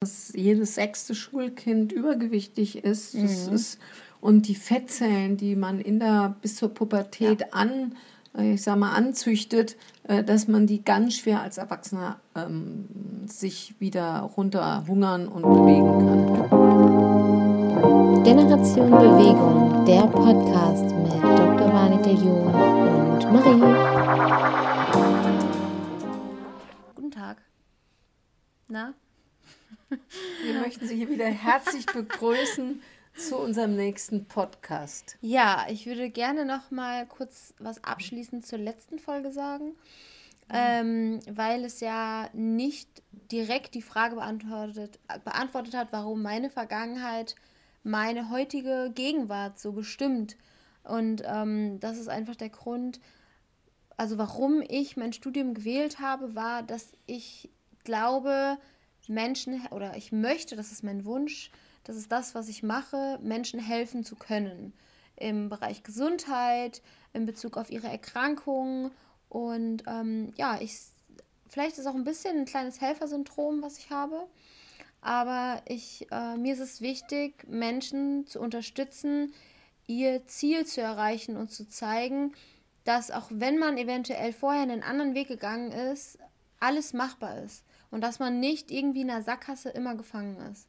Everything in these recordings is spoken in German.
dass jedes sechste Schulkind übergewichtig ist. Mhm. ist und die Fettzellen, die man in der bis zur Pubertät ja. an äh, ich sag mal, anzüchtet, äh, dass man die ganz schwer als Erwachsener ähm, sich wieder runterhungern und bewegen kann. Generation Bewegung, der Podcast mit Dr. Warnecke John und Marie. Guten Tag. Na? Wir möchten Sie hier wieder herzlich begrüßen zu unserem nächsten Podcast. Ja, ich würde gerne noch mal kurz was abschließend zur letzten Folge sagen, mhm. ähm, weil es ja nicht direkt die Frage beantwortet, beantwortet hat, warum meine Vergangenheit meine heutige Gegenwart so bestimmt. Und ähm, das ist einfach der Grund, also warum ich mein Studium gewählt habe, war, dass ich glaube, Menschen oder ich möchte, das ist mein Wunsch, das ist das, was ich mache, Menschen helfen zu können. Im Bereich Gesundheit, in Bezug auf ihre Erkrankungen. Und ähm, ja, ich, vielleicht ist auch ein bisschen ein kleines Helfersyndrom, was ich habe. Aber ich, äh, mir ist es wichtig, Menschen zu unterstützen, ihr Ziel zu erreichen und zu zeigen, dass auch wenn man eventuell vorher einen anderen Weg gegangen ist, alles machbar ist. Und dass man nicht irgendwie in der Sackgasse immer gefangen ist.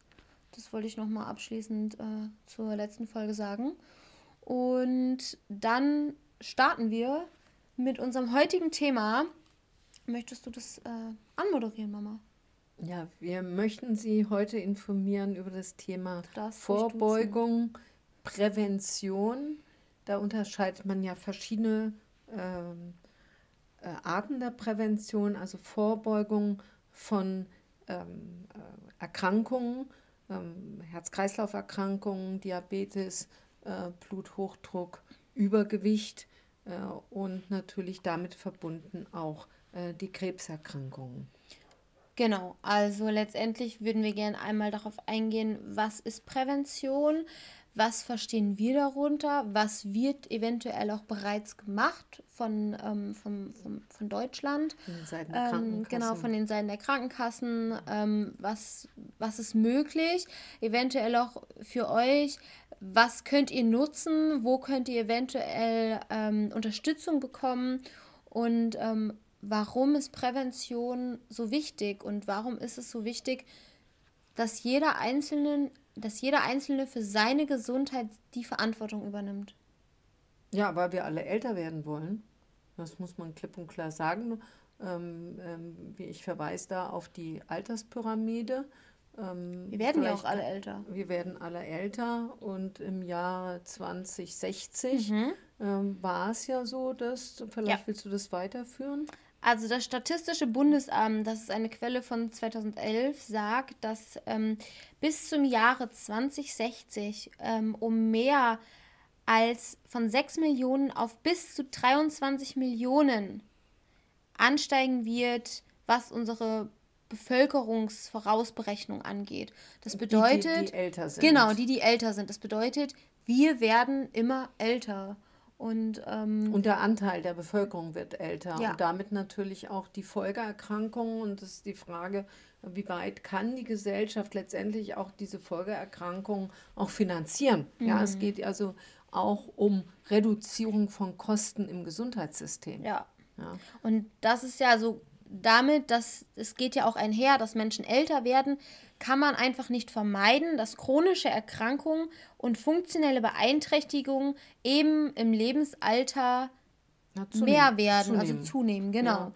Das wollte ich nochmal abschließend äh, zur letzten Folge sagen. Und dann starten wir mit unserem heutigen Thema. Möchtest du das äh, anmoderieren, Mama? Ja, wir möchten Sie heute informieren über das Thema das Vorbeugung, Prävention. Da unterscheidet man ja verschiedene ähm, äh, Arten der Prävention, also Vorbeugung von ähm, äh, Erkrankungen ähm, Herz-Kreislauf-Erkrankungen, Diabetes, äh, Bluthochdruck, Übergewicht äh, und natürlich damit verbunden auch äh, die Krebserkrankungen. Genau, also letztendlich würden wir gerne einmal darauf eingehen, was ist Prävention, was verstehen wir darunter, was wird eventuell auch bereits gemacht von, ähm, vom, vom, von Deutschland. Von den Seiten der ähm, Krankenkassen. Genau, von den Seiten der Krankenkassen. Ähm, was, was ist möglich? Eventuell auch für euch. Was könnt ihr nutzen? Wo könnt ihr eventuell ähm, Unterstützung bekommen? Und ähm, warum ist Prävention so wichtig? Und warum ist es so wichtig, dass jeder Einzelne dass jeder Einzelne für seine Gesundheit die Verantwortung übernimmt. Ja, weil wir alle älter werden wollen. Das muss man klipp und klar sagen. Ähm, ähm, ich verweise da auf die Alterspyramide. Ähm, wir werden ja auch alle älter. Wir werden alle älter und im Jahr 2060 mhm. Ähm, war es ja so, dass, vielleicht ja. willst du das weiterführen? Also das Statistische Bundesamt, das ist eine Quelle von 2011, sagt, dass ähm, bis zum Jahre 2060 ähm, um mehr als von 6 Millionen auf bis zu 23 Millionen ansteigen wird, was unsere Bevölkerungsvorausberechnung angeht. Das bedeutet, die, die, die älter sind. Genau, die, die älter sind. Das bedeutet, wir werden immer älter. Und, ähm, und der Anteil der Bevölkerung wird älter ja. und damit natürlich auch die Folgeerkrankungen. Und das ist die Frage, wie weit kann die Gesellschaft letztendlich auch diese Folgeerkrankungen auch finanzieren? Mhm. Ja, es mhm. geht also auch um Reduzierung von Kosten im Gesundheitssystem. Ja. ja. Und das ist ja so damit, dass es geht ja auch einher, dass Menschen älter werden, kann man einfach nicht vermeiden, dass chronische Erkrankungen und funktionelle Beeinträchtigungen eben im Lebensalter ja, mehr werden, also zunehmen. also zunehmen, genau. Ja.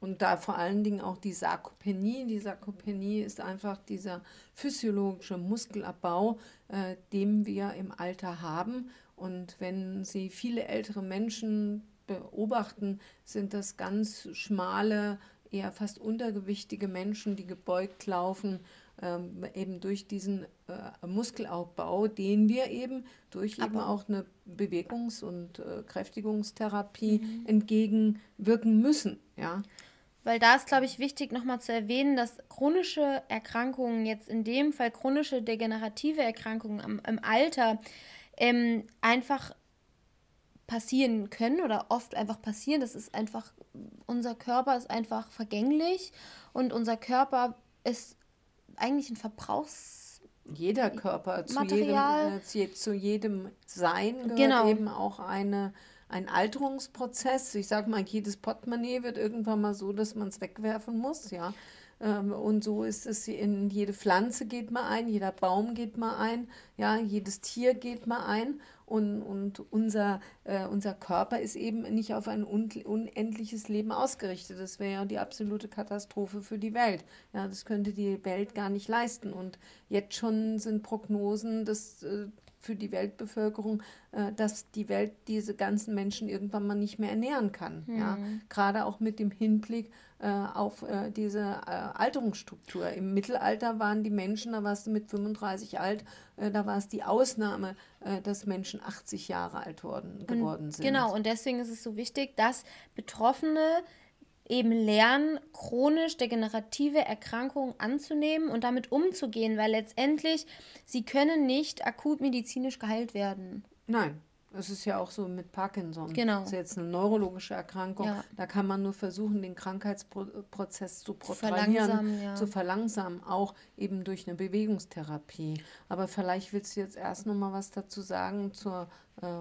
Und da vor allen Dingen auch die Sarkopenie. Die Sarkopenie ist einfach dieser physiologische Muskelabbau, äh, den wir im Alter haben. Und wenn Sie viele ältere Menschen beobachten, sind das ganz schmale, eher fast untergewichtige Menschen, die gebeugt laufen ähm, eben durch diesen äh, Muskelaufbau, den wir eben durch Aber eben auch eine Bewegungs- und äh, Kräftigungstherapie mhm. entgegenwirken müssen. Ja. Weil da ist, glaube ich, wichtig nochmal zu erwähnen, dass chronische Erkrankungen, jetzt in dem Fall chronische degenerative Erkrankungen am, im Alter, ähm, einfach passieren können oder oft einfach passieren. Das ist einfach, unser Körper ist einfach vergänglich und unser Körper ist eigentlich ein Verbrauchs jeder Körper zu jedem, Material. äh, zu, je- zu jedem Sein gehört Genau. eben auch eine, ein Alterungsprozess. Ich sage mal, jedes Portemonnaie wird irgendwann mal so, dass man es wegwerfen muss, ja. Ähm, Und so ist es in jede Pflanze geht mal ein, jeder Baum geht mal ein, ja, jedes Tier geht mal ein. Und, und unser, äh, unser Körper ist eben nicht auf ein un unendliches Leben ausgerichtet. Das wäre ja die absolute Katastrophe für die Welt. Ja, das könnte die Welt gar nicht leisten. Und jetzt schon sind Prognosen, dass äh, für die Weltbevölkerung, äh, dass die Welt diese ganzen Menschen irgendwann mal nicht mehr ernähren kann. Ja? Gerade auch mit dem Hinblick äh, auf äh, diese äh, Alterungsstruktur. Im Mittelalter waren die Menschen, da warst du mit 35 alt, äh, da war es die Ausnahme, äh, dass Menschen 80 Jahre alt worden, geworden sind. Genau, und deswegen ist es so wichtig, dass Betroffene eben lernen, chronisch degenerative Erkrankungen anzunehmen und damit umzugehen, weil letztendlich sie können nicht akut medizinisch geheilt werden. Nein, das ist ja auch so mit Parkinson. Genau. Das ist jetzt eine neurologische Erkrankung. Ja. Da kann man nur versuchen, den Krankheitsprozess zu protrahieren, verlangsamen, ja. zu verlangsamen, auch eben durch eine Bewegungstherapie. Aber vielleicht willst du jetzt erst noch mal was dazu sagen zur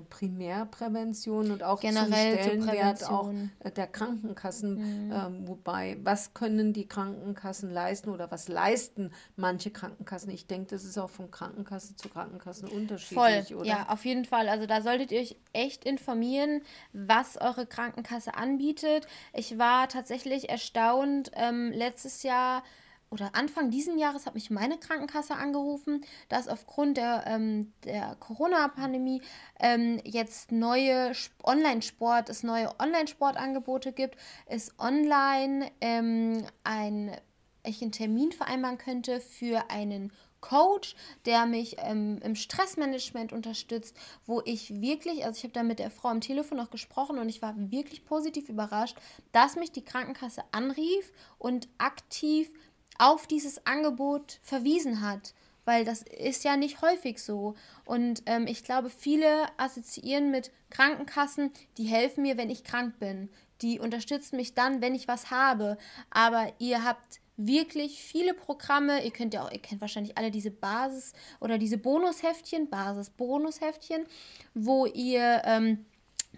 Primärprävention und auch Generell zum Stellenwert auch Prävention. Mhm. äh, der Krankenkassen. Ähm, wobei, was können die Krankenkassen leisten oder was leisten manche Krankenkassen? Ich denke, das ist auch von Krankenkasse zu Krankenkassen Voll, unterschiedlich, oder? ja, auf jeden Fall. Also da solltet ihr euch echt informieren, was eure Krankenkasse anbietet. Ich war tatsächlich erstaunt. Ähm, letztes Jahr oder Anfang diesen Jahres hat mich meine Krankenkasse angerufen, dass aufgrund der, ähm, der Corona-Pandemie ähm, jetzt neue Sp- Online-Sport, es neue Online-Sportangebote gibt, es online ähm, ein ich einen Termin vereinbaren könnte für einen Coach, der mich ähm, im Stressmanagement unterstützt, wo ich wirklich, also ich habe da mit der Frau am Telefon noch gesprochen und ich war wirklich positiv überrascht, dass mich die Krankenkasse anrief und aktiv auf dieses Angebot verwiesen hat. Weil das ist ja nicht häufig so. Und ähm, ich glaube, viele assoziieren mit Krankenkassen, die helfen mir, wenn ich krank bin. Die unterstützen mich dann, wenn ich was habe. Aber ihr habt wirklich viele Programme. Ihr könnt ja auch, ihr kennt wahrscheinlich alle diese Basis oder diese Bonusheftchen, Basis-Bonusheftchen, wo ihr ähm,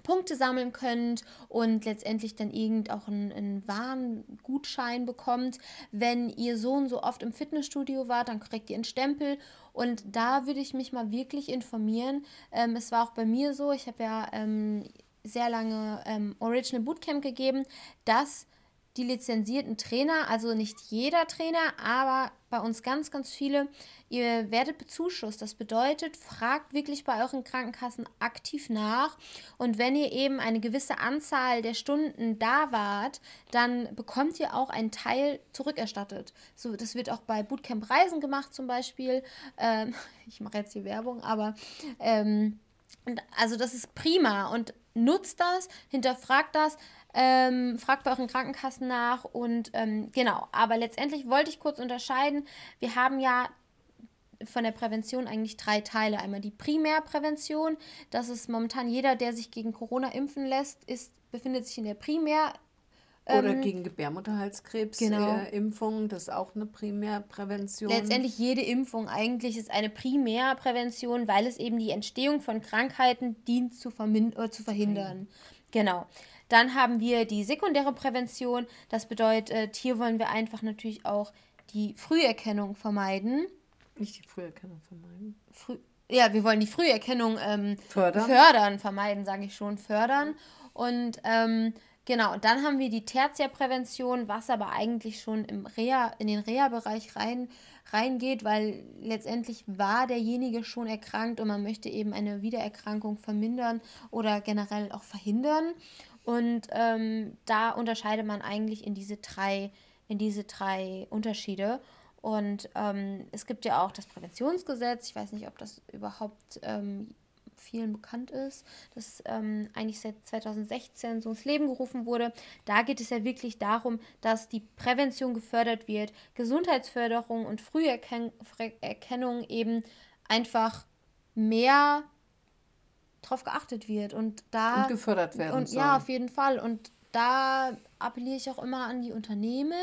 Punkte sammeln könnt und letztendlich dann irgend auch einen, einen Warengutschein bekommt. Wenn ihr so und so oft im Fitnessstudio wart, dann kriegt ihr einen Stempel. Und da würde ich mich mal wirklich informieren. Ähm, es war auch bei mir so, ich habe ja ähm, sehr lange ähm, Original Bootcamp gegeben, dass die lizenzierten Trainer, also nicht jeder Trainer, aber bei uns ganz, ganz viele, ihr werdet bezuschusst. Das bedeutet, fragt wirklich bei euren Krankenkassen aktiv nach. Und wenn ihr eben eine gewisse Anzahl der Stunden da wart, dann bekommt ihr auch einen Teil zurückerstattet. So, das wird auch bei Bootcamp Reisen gemacht zum Beispiel. Ähm, ich mache jetzt hier Werbung, aber ähm, also das ist prima und nutzt das, hinterfragt das, ähm, fragt bei euren Krankenkassen nach und ähm, genau. Aber letztendlich wollte ich kurz unterscheiden. Wir haben ja von der Prävention eigentlich drei Teile. Einmal die Primärprävention, das ist momentan jeder, der sich gegen Corona impfen lässt, ist, befindet sich in der Primär. Oder ähm, gegen Gebärmutterhalskrebs, genau. äh, Impfung, das ist auch eine Primärprävention. Letztendlich jede Impfung eigentlich ist eine Primärprävention, weil es eben die Entstehung von Krankheiten dient zu, äh, zu verhindern. Genau. Dann haben wir die sekundäre Prävention. Das bedeutet, hier wollen wir einfach natürlich auch die Früherkennung vermeiden. Nicht die Früherkennung vermeiden. Früh ja, wir wollen die Früherkennung ähm, Fördern. fördern, vermeiden, sage ich schon, fördern. Und ähm, genau, dann haben wir die Tertiärprävention, was aber eigentlich schon im Reha, in den Reha-Bereich rein, reingeht, weil letztendlich war derjenige schon erkrankt und man möchte eben eine Wiedererkrankung vermindern oder generell auch verhindern. Und ähm, da unterscheidet man eigentlich in diese drei, in diese drei Unterschiede. Und ähm, es gibt ja auch das Präventionsgesetz. Ich weiß nicht, ob das überhaupt ähm, vielen bekannt ist, das ähm, eigentlich seit 2016 so ins Leben gerufen wurde. Da geht es ja wirklich darum, dass die Prävention gefördert wird, Gesundheitsförderung und Früherkennung eben einfach mehr drauf geachtet wird und da Und gefördert werden und soll. ja auf jeden Fall und da appelliere ich auch immer an die Unternehmen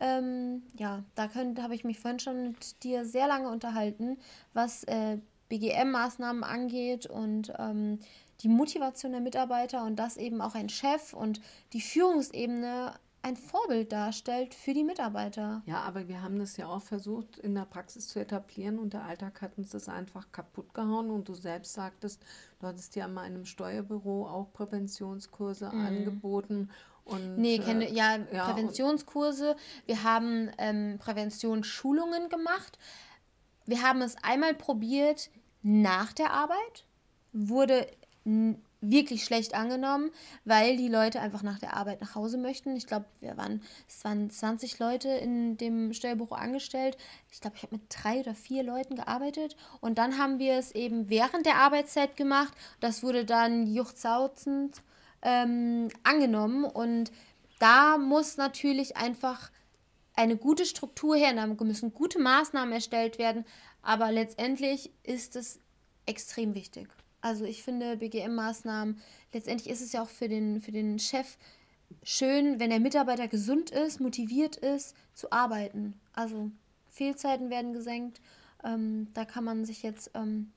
ähm, ja, da habe ich mich vorhin schon mit dir sehr lange unterhalten, was äh, BGM-Maßnahmen angeht und ähm, die Motivation der Mitarbeiter und dass eben auch ein Chef und die Führungsebene ein Vorbild darstellt für die Mitarbeiter. Ja, aber wir haben das ja auch versucht in der Praxis zu etablieren und der Alltag hat uns das einfach kaputt gehauen und du selbst sagtest, du hattest ja in meinem Steuerbüro auch Präventionskurse mhm. angeboten. Und, nee, keine, äh, ja, ja, Präventionskurse. Wir haben ähm, Präventionsschulungen gemacht. Wir haben es einmal probiert nach der Arbeit, wurde wirklich schlecht angenommen, weil die Leute einfach nach der Arbeit nach Hause möchten. Ich glaube, wir waren, es waren 20 Leute in dem Steuerbüro angestellt. Ich glaube, ich habe mit drei oder vier Leuten gearbeitet. Und dann haben wir es eben während der Arbeitszeit gemacht. Das wurde dann juchzauzend ähm, angenommen. Und da muss natürlich einfach eine gute Struktur her, da müssen gute Maßnahmen erstellt werden. Aber letztendlich ist es extrem wichtig. Also ich finde BGM-Maßnahmen, letztendlich ist es ja auch für den, für den Chef schön, wenn der Mitarbeiter gesund ist, motiviert ist, zu arbeiten. Also Fehlzeiten werden gesenkt. Ähm, da kann man sich jetzt ähm,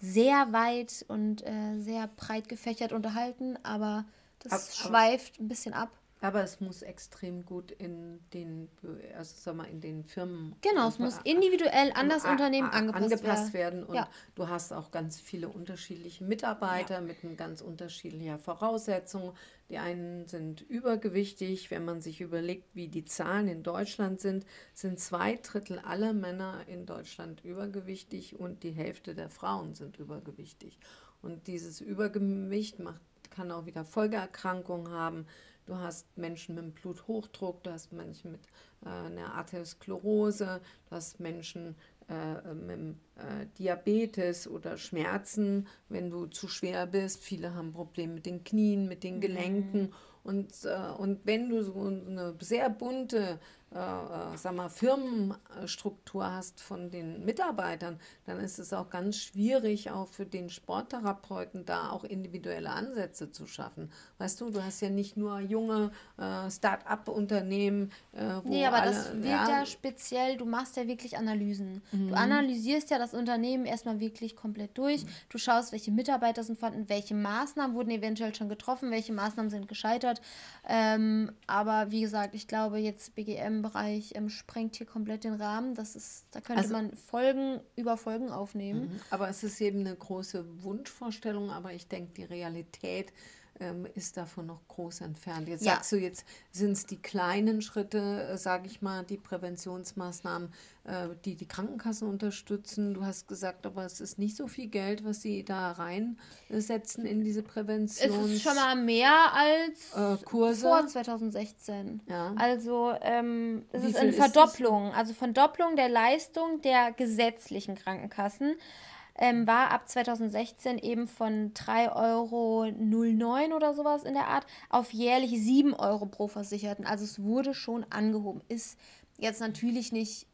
sehr weit und äh, sehr breit gefächert unterhalten, aber das aber, schweift ein bisschen ab. Aber es muss extrem gut in den, also sag mal, in den Firmen. Genau, es muss individuell an das Unternehmen angepasst, angepasst werden. Und ja. du hast auch ganz viele unterschiedliche Mitarbeiter ja. mit ganz unterschiedlicher Voraussetzungen. Die einen sind übergewichtig. Wenn man sich überlegt, wie die Zahlen in Deutschland sind, sind zwei Drittel aller Männer in Deutschland übergewichtig und die Hälfte der Frauen sind übergewichtig. Und dieses Übergewicht macht, kann auch wieder Folgeerkrankungen haben du hast Menschen mit Bluthochdruck, du hast Menschen mit äh, einer Arteriosklerose, du hast Menschen äh, mit äh, Diabetes oder Schmerzen, wenn du zu schwer bist. Viele haben Probleme mit den Knien, mit den mhm. Gelenken. Mhm. Und, äh, und wenn du so eine sehr bunte äh, äh, sag mal, Firmenstruktur hast von den Mitarbeitern, dann ist es auch ganz schwierig, auch für den Sporttherapeuten da auch individuelle Ansätze zu schaffen. Weißt du, du hast ja nicht nur junge äh, Start-up-Unternehmen, äh, wo Nee, aber alle, das wird ja, ja, speziell, du machst ja wirklich Analysen. Mhm. Du analysierst ja das Unternehmen erstmal wirklich komplett durch. Mhm. Du schaust, welche Mitarbeiter sind vorhanden, welche Maßnahmen wurden eventuell schon getroffen, welche Maßnahmen sind gescheitert. Ähm, aber wie gesagt, ich glaube jetzt BGM Bereich ähm, sprengt hier komplett den Rahmen. Das ist, da könnte also, man Folgen über Folgen aufnehmen. Mhm. Aber es ist eben eine große Wunschvorstellung, aber ich denke, die Realität ähm, ist davon noch groß entfernt. Jetzt ja. sagst du, jetzt sind es die kleinen Schritte, äh, sage ich mal, die Präventionsmaßnahmen, äh, die die Krankenkassen unterstützen. Du hast gesagt, aber es ist nicht so viel Geld, was sie da reinsetzen in diese Prävention. Es ist schon mal mehr als äh, Kurse. vor 2016. Ja. Also ähm, es Wie ist eine Verdopplung, also Verdopplung der Leistung der gesetzlichen Krankenkassen ähm, war ab 2016 eben von 3,09 Euro oder sowas in der Art auf jährlich 7 Euro pro Versicherten. Also es wurde schon angehoben. Ist jetzt natürlich nicht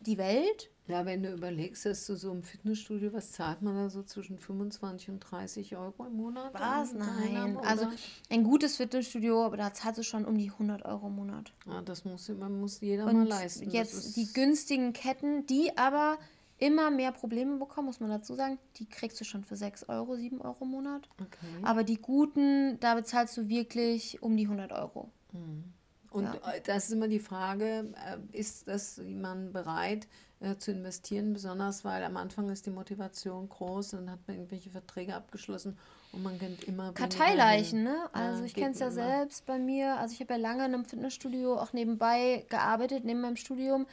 die Welt. Ja, wenn du überlegst, dass du so im Fitnessstudio, was zahlt man da so zwischen 25 und 30 Euro im Monat? Was? Nein. Also ein gutes Fitnessstudio, aber da zahlst du schon um die 100 Euro im Monat. Ja, das muss, man muss jeder und mal leisten. Jetzt die günstigen Ketten, die aber immer mehr Probleme bekommen, muss man dazu sagen. Die kriegst du schon für 6 Euro, 7 Euro im Monat. Okay. Aber die guten, da bezahlst du wirklich um die 100 Euro. Mhm. Und ja. Äh, das ist immer die Frage, äh, ist das jemand bereit äh, zu investieren, besonders weil am Anfang ist die Motivation groß und dann hat man irgendwelche Verträge abgeschlossen und man kennt immer Karteileichen, ne? Also ich kenne es ja immer. selbst bei mir. Also ich habe ja lange in einem Fitnessstudio auch nebenbei gearbeitet, neben meinem Studium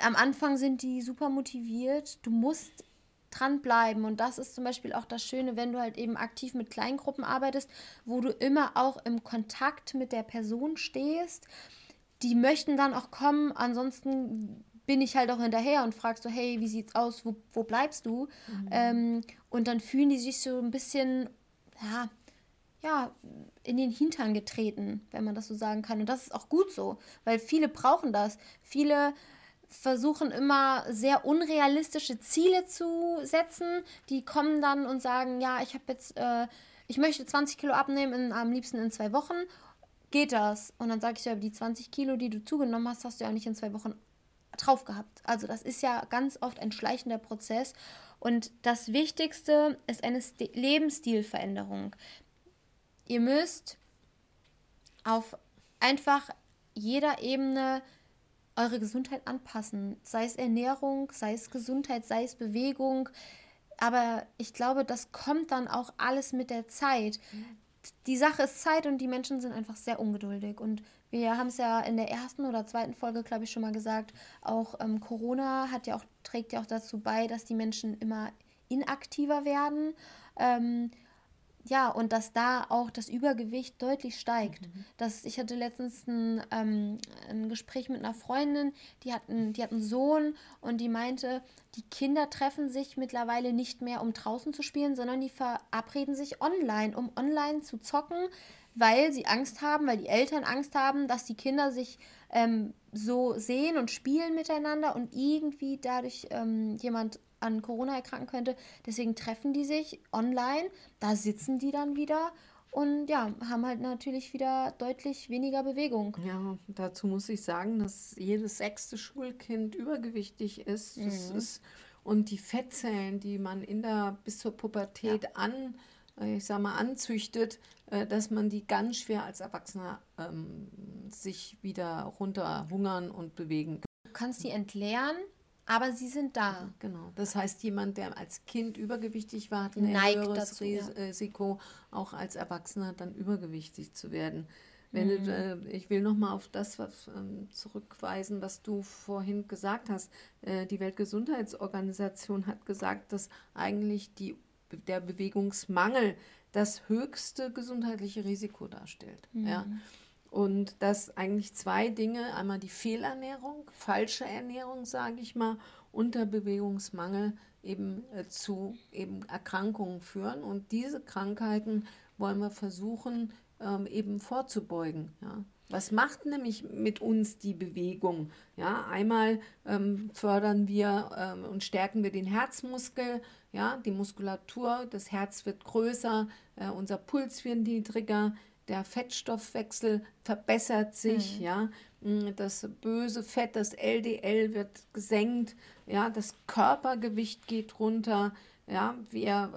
am Anfang sind die super motiviert. Du musst dranbleiben. Und das ist zum Beispiel auch das Schöne, wenn du halt eben aktiv mit Kleingruppen arbeitest, wo du immer auch im Kontakt mit der Person stehst. Die möchten dann auch kommen, ansonsten bin ich halt auch hinterher und fragst so, hey, wie sieht's aus, wo, wo bleibst du? Mhm. Ähm, und dann fühlen die sich so ein bisschen, ja, ja, in den Hintern getreten, wenn man das so sagen kann. Und das ist auch gut so, weil viele brauchen das. Viele versuchen immer sehr unrealistische Ziele zu setzen. Die kommen dann und sagen, ja, ich habe jetzt, äh, ich möchte 20 Kilo abnehmen, in, am liebsten in zwei Wochen. geht das. Und dann sage ich ja, die 20 Kilo, die du zugenommen hast, hast du ja auch nicht in zwei Wochen drauf gehabt. Also das ist ja ganz oft ein schleichender Prozess. Und das Wichtigste ist eine St Lebensstilveränderung. Ihr müsst auf einfach jeder Ebene eure Gesundheit anpassen. Sei es Ernährung, sei es Gesundheit, sei es Bewegung. Aber ich glaube, das kommt dann auch alles mit der Zeit. Die Sache ist Zeit und die Menschen sind einfach sehr ungeduldig. Und wir haben es ja in der ersten oder zweiten Folge, glaube ich, schon mal gesagt, auch ähm, Corona hat ja auch, trägt ja auch dazu bei, dass die Menschen immer inaktiver werden. Ähm, ja, und dass da auch das Übergewicht deutlich steigt. Mhm. Das, ich hatte letztens ein, ähm, ein Gespräch mit einer Freundin, die hat, einen, die hat einen Sohn und die meinte, die Kinder treffen sich mittlerweile nicht mehr, um draußen zu spielen, sondern die verabreden sich online, um online zu zocken, weil sie Angst haben, weil die Eltern Angst haben, dass die Kinder sich ähm, so sehen und spielen miteinander und irgendwie dadurch ähm, jemand an Corona erkranken könnte. Deswegen treffen die sich online, da sitzen die dann wieder und ja, haben halt natürlich wieder deutlich weniger Bewegung. Ja, dazu muss ich sagen, dass jedes sechste Schulkind übergewichtig ist. Mhm. ist und die Fettzellen, die man in der bis zur Pubertät ja. an, äh, ich sag mal, anzüchtet, äh, dass man die ganz schwer als Erwachsener ähm, sich wieder runterhungern und bewegen kann. Du kannst die entleeren, aber sie sind da. Genau. Das heißt, jemand, der als Kind übergewichtig war, hat ein Neigt höheres dazu, Risiko, ja. auch als Erwachsener dann übergewichtig zu werden. Wenn mhm. du, äh, ich will nochmal auf das was, ähm, zurückweisen, was du vorhin gesagt hast. Äh, die Weltgesundheitsorganisation hat gesagt, dass eigentlich die, der Bewegungsmangel das höchste gesundheitliche Risiko darstellt. Mhm. Ja. Und dass eigentlich zwei Dinge, einmal die Fehlernährung, falsche Ernährung, sage ich mal, und der Bewegungsmangel eben äh, zu eben Erkrankungen führen. Und diese Krankheiten wollen wir versuchen ähm, eben vorzubeugen. Ja. Was macht nämlich mit uns die Bewegung? Ja, einmal ähm, fördern wir ähm, und stärken wir den Herzmuskel, ja, die Muskulatur, das Herz wird größer, äh, unser Puls wird niedriger, der Fettstoffwechsel verbessert sich, mhm. ja, mm, das böse Fett, das LDL wird gesenkt, ja, das Körpergewicht geht runter, ja, wir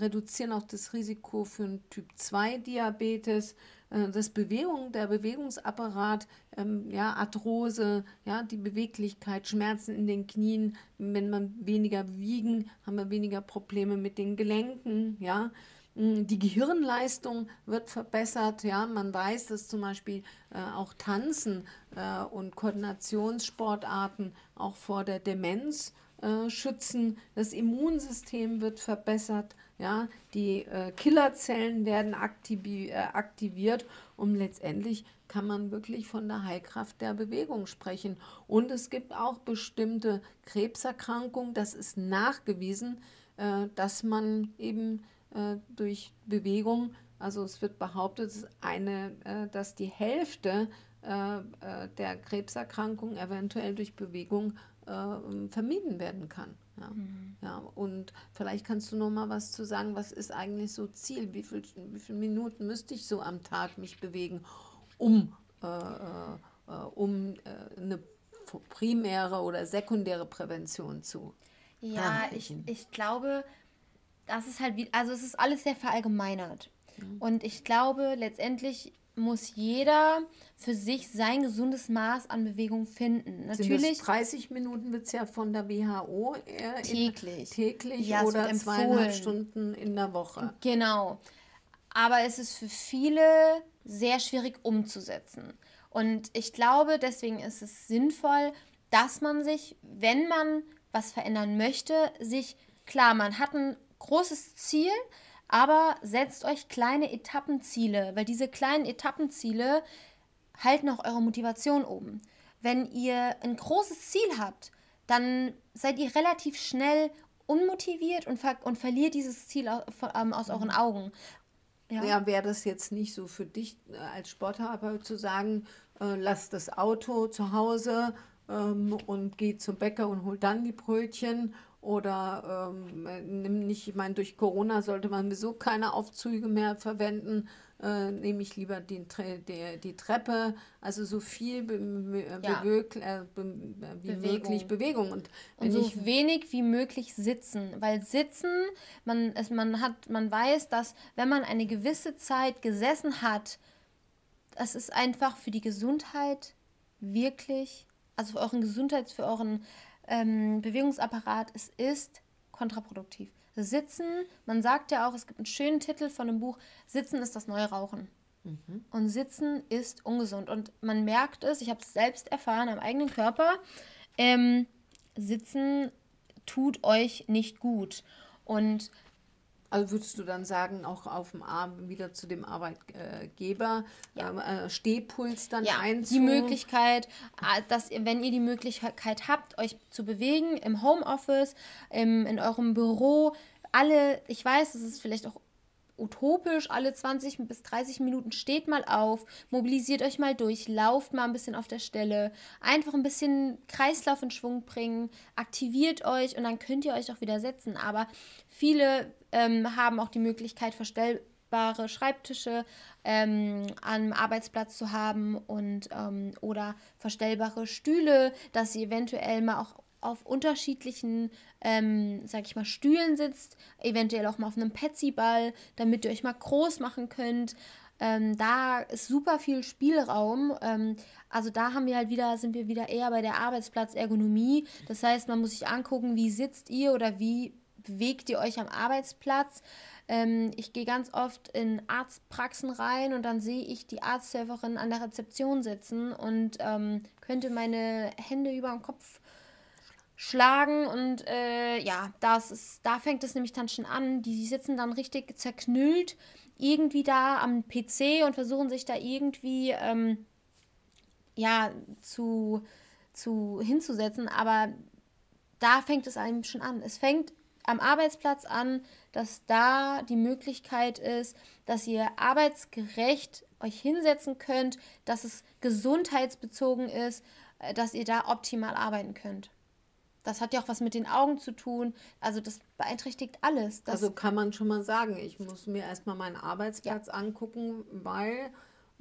reduzieren auch das Risiko für einen Typ 2 Diabetes, äh, das Bewegung, der Bewegungsapparat, ähm, ja, Arthrose, ja, die Beweglichkeit, Schmerzen in den Knien, wenn man weniger wiegen, haben wir weniger Probleme mit den Gelenken, ja, die Gehirnleistung wird verbessert. Ja, man weiß, dass zum Beispiel äh, auch Tanzen äh, und Koordinationssportarten auch vor der Demenz äh, schützen. Das Immunsystem wird verbessert. Ja, die äh, Killerzellen werden aktivi äh, aktiviert und letztendlich kann man wirklich von der Heilkraft der Bewegung sprechen. Und es gibt auch bestimmte Krebserkrankungen, das ist nachgewiesen, äh, dass man eben äh, durch Bewegung. Also es wird behauptet, eine, äh, dass die Hälfte äh, äh der Krebserkrankungen eventuell durch Bewegung äh, vermieden werden kann. Ja. Mhm. ja, und vielleicht kannst du noch mal was zu sagen, was ist eigentlich so Ziel? Wie, viel, wie viele Minuten müsste ich so am Tag mich bewegen, um, um eine primäre oder sekundäre Prävention zu Ja, ich, ich glaube, das ist halt wie, also es ist alles sehr verallgemeinert. Mhm. Und ich glaube, letztendlich muss jeder für sich sein gesundes Maß an Bewegung finden. Natürlich. 30 Minuten wird es ja von der WHO äh, täglich, täglich ja, oder zweieinhalb Stunden in der Woche. Genau. Aber es ist für viele sehr schwierig umzusetzen. Und ich glaube, deswegen ist es sinnvoll, dass man sich, wenn man was verändern möchte, sich klar, man hat ein großes Ziel, aber setzt euch kleine Etappenziele, weil diese kleinen Etappenziele halten auch eure Motivation oben. Wenn ihr ein großes Ziel habt, dann seid ihr relativ schnell unmotiviert und, ver und verliert dieses Ziel aus, ähm, aus euren Augen. Ja, ja wäre das jetzt nicht so für dich äh, als Sporttherapeut zu sagen, äh, lass das Auto zu Hause ähm, und geh zum Bäcker und hol dann die Brötchen oder ähm, nimm nicht, ich meine, durch Corona sollte man sowieso keine Aufzüge mehr verwenden, äh, nehme ich lieber die, die, die Treppe, also so viel be, be, ja. beweg, äh, be, wie Bewegung. möglich Bewegung. Und, und so ich, wenig wie möglich sitzen, weil sitzen, man, es, man, hat, man weiß, dass wenn man eine gewisse Zeit gesessen hat, das ist einfach für die Gesundheit wirklich, also für euren Gesundheits-, für euren ähm, Bewegungsapparat, es ist kontraproduktiv. Sitzen, man sagt ja auch, es gibt einen schönen Titel von einem Buch, Sitzen ist das neue Rauchen. Mhm. Und Sitzen ist ungesund. Und man merkt es, ich habe es selbst erfahren am eigenen Körper, ähm, Sitzen tut euch nicht gut. Und also würdest du dann sagen, auch auf dem Arm wieder zu dem Arbeitgeber ja. Ähm, äh, Stehpuls dann ja, einzu... die Möglichkeit, äh, dass ihr, wenn ihr die Möglichkeit habt, euch zu bewegen im Homeoffice, im, in eurem Büro, alle, ich weiß, es ist vielleicht auch utopisch, alle 20 bis 30 Minuten steht mal auf, mobilisiert euch mal durch, lauft mal ein bisschen auf der Stelle, einfach ein bisschen Kreislauf in Schwung bringen, aktiviert euch und dann könnt ihr euch auch wieder setzen. Aber viele ähm, haben auch die Möglichkeit, verstellbare Schreibtische ähm, am Arbeitsplatz zu haben und ähm, oder verstellbare Stühle, dass sie eventuell mal auch auf unterschiedlichen, ähm, sag ich mal, Stühlen sitzt, eventuell auch mal auf einem Petsy-Ball, damit ihr euch mal groß machen könnt. Ähm, da ist super viel Spielraum. Ähm, also da haben wir halt wieder, sind wir wieder eher bei der Arbeitsplatzergonomie. Das heißt, man muss sich angucken, wie sitzt ihr oder wie bewegt ihr euch am Arbeitsplatz. Ähm, ich gehe ganz oft in Arztpraxen rein und dann sehe ich die Arzthelferin an der Rezeption sitzen und ähm, könnte meine Hände über den Kopf schlagen und äh, ja, das ist, da fängt es nämlich dann schon an. Die, sitzen dann richtig zerknüllt irgendwie da am PC und versuchen sich da irgendwie ähm, ja zu, zu hinzusetzen, aber da fängt es einem schon an. Es fängt am Arbeitsplatz an, dass da die Möglichkeit ist, dass ihr arbeitsgerecht euch hinsetzen könnt, dass es gesundheitsbezogen ist, äh, dass ihr da optimal arbeiten könnt. Das hat ja auch was mit den Augen zu tun. Also das beeinträchtigt alles. also kann man schon mal sagen, ich muss mir erstmal meinen Arbeitsplatz ja. angucken, weil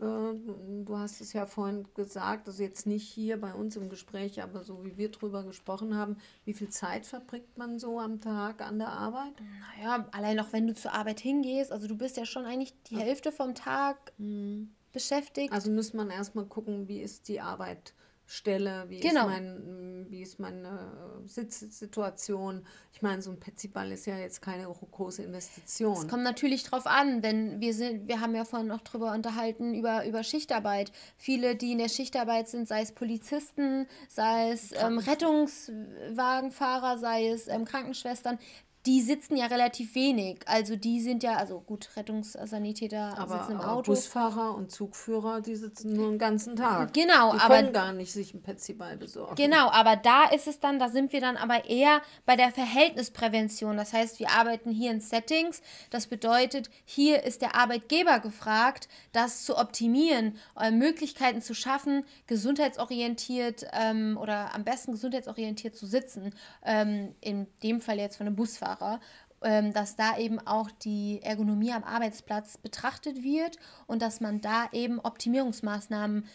äh, du hast es ja vorhin gesagt, also jetzt nicht hier bei uns im Gespräch, aber so wie wir drüber gesprochen haben, wie viel Zeit verbringt man so am Tag an der Arbeit? Naja, allein auch wenn du zur Arbeit hingehst, also du bist ja schon eigentlich die Hälfte vom Tag mhm. beschäftigt. Also muss man erstmal gucken, wie ist die Arbeit stelle, wie, genau. ist, mein, wie ist meine Sitzsituation. Ich meine, so ein Petsyball ist ja jetzt keine große Investition. Es kommt natürlich drauf an, wenn wir sind, wir haben ja vorhin noch drüber unterhalten, über, über Schichtarbeit. Viele, die in der Schichtarbeit sind, sei es Polizisten, sei es ähm, Rettungswagenfahrer, sei es ähm, Krankenschwestern, die sitzen ja relativ wenig. Also die sind ja, also gut, Rettungssanitäter aber, sitzen im aber Auto. Busfahrer und Zugführer, die sitzen nur den ganzen Tag. Genau, die aber können gar nicht sich ein Petsyball besorgen. Genau, aber da ist es dann, da sind wir dann aber eher bei der Verhältnisprävention. Das heißt, wir arbeiten hier in Settings. Das bedeutet, hier ist der Arbeitgeber gefragt, das zu optimieren, äh, Möglichkeiten zu schaffen, gesundheitsorientiert ähm, oder am besten gesundheitsorientiert zu sitzen. Ähm, in dem Fall jetzt von einem Busfahrer. Busfahrer, ähm, dass da eben auch die Ergonomie am Arbeitsplatz betrachtet wird und dass man da eben Optimierungsmaßnahmen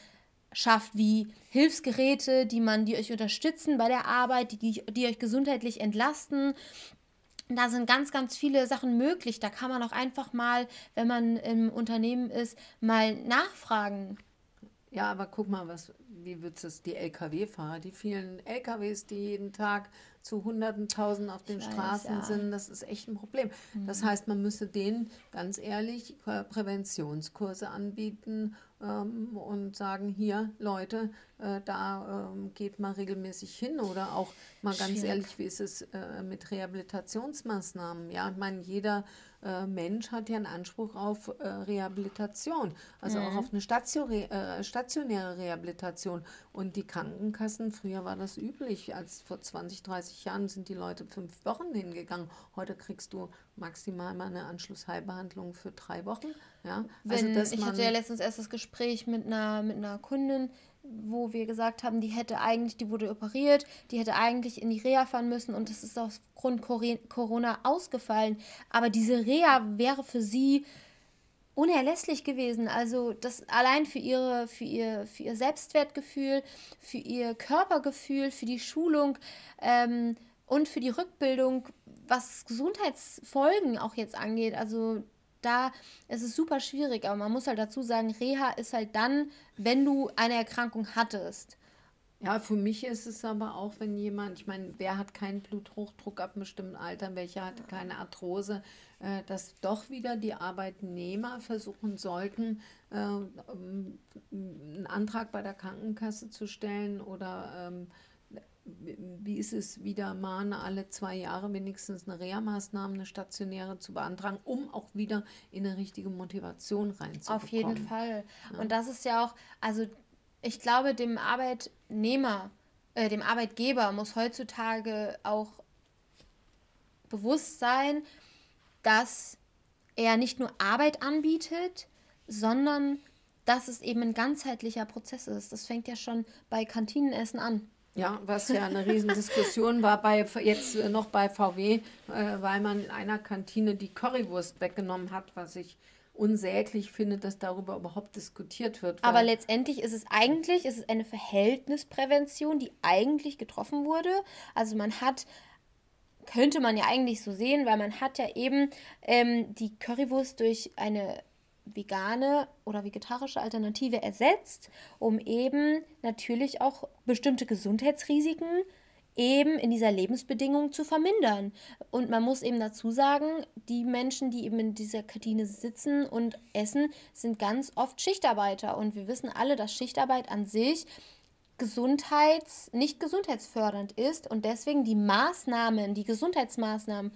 schafft, wie Hilfsgeräte, die man, die euch unterstützen bei der Arbeit, die, die euch gesundheitlich entlasten. Da sind ganz, ganz viele Sachen möglich. Da kann man auch einfach mal, wenn man im Unternehmen ist, mal nachfragen. Ja, aber guck mal, was, wie wird es die Lkw-Fahrer, die vielen Lkws, die jeden Tag zu Hunderten, Tausend auf den ich Straßen weiß, ja. sind, das ist echt ein Problem. Mhm. Das heißt, man müsste denen ganz ehrlich Präventionskurse anbieten ähm, und sagen, hier Leute, äh, da ähm, geht mal regelmäßig hin oder auch mal ganz Schwierig. ehrlich, wie ist es äh, mit Rehabilitationsmaßnahmen? Ja, ich meine, jeder äh, Mensch hat ja einen Anspruch auf äh, Rehabilitation, also mhm. auch auf eine stationäre, äh, stationäre Rehabilitation. Und die Krankenkassen, früher war das üblich, als vor 20, 30 Jahren sind die Leute fünf Wochen hingegangen. Heute kriegst du maximal mal eine Anschlussheilbehandlung für drei Wochen. Ja? Also, Wenn, ich hatte ja letztens erst das Gespräch mit einer, mit einer Kundin, wo wir gesagt haben, die hätte eigentlich, die wurde operiert, die hätte eigentlich in die Reha fahren müssen und das ist aufgrund Corona ausgefallen. Aber diese Reha wäre für sie unerlässlich gewesen. Also das allein für ihre, für ihr, für ihr Selbstwertgefühl, für ihr Körpergefühl, für die Schulung ähm, und für die Rückbildung, was Gesundheitsfolgen auch jetzt angeht. Also da ist super schwierig, aber man muss halt dazu sagen, Reha ist halt dann, wenn du eine Erkrankung hattest. Ja, für mich ist es aber auch, wenn jemand, ich meine, wer hat keinen Bluthochdruck ab einem bestimmten Alter, welcher hat keine Arthrose, äh, dass doch wieder die Arbeitnehmer versuchen sollten, äh, einen Antrag bei der Krankenkasse zu stellen oder ähm, wie ist es wieder mal alle zwei Jahre wenigstens eine Reha-Maßnahme, eine stationäre zu beantragen, um auch wieder in eine richtige Motivation reinzukommen. Auf jeden Fall. Ja. Und das ist ja auch, also ich glaube, dem Arbeitnehmer, äh, dem Arbeitgeber muss heutzutage auch bewusst sein, dass er nicht nur Arbeit anbietet, sondern dass es eben ein ganzheitlicher Prozess ist. Das fängt ja schon bei Kantinenessen an. Ja, was ja eine Riesendiskussion war bei jetzt noch bei VW, äh, weil man in einer Kantine die Currywurst weggenommen hat, was ich unsäglich finde, dass darüber überhaupt diskutiert wird. Aber letztendlich ist es eigentlich ist es eine Verhältnisprävention, die eigentlich getroffen wurde. Also man hat könnte man ja eigentlich so sehen, weil man hat ja eben ähm, die Currywurst durch eine vegane oder vegetarische Alternative ersetzt, um eben natürlich auch bestimmte Gesundheitsrisiken eben in dieser Lebensbedingung zu vermindern. Und man muss eben dazu sagen, die Menschen, die eben in dieser Kantine sitzen und essen, sind ganz oft Schichtarbeiter. Und wir wissen alle, dass Schichtarbeit an sich gesundheits, nicht gesundheitsfördernd ist und deswegen die Maßnahmen, die Gesundheitsmaßnahmen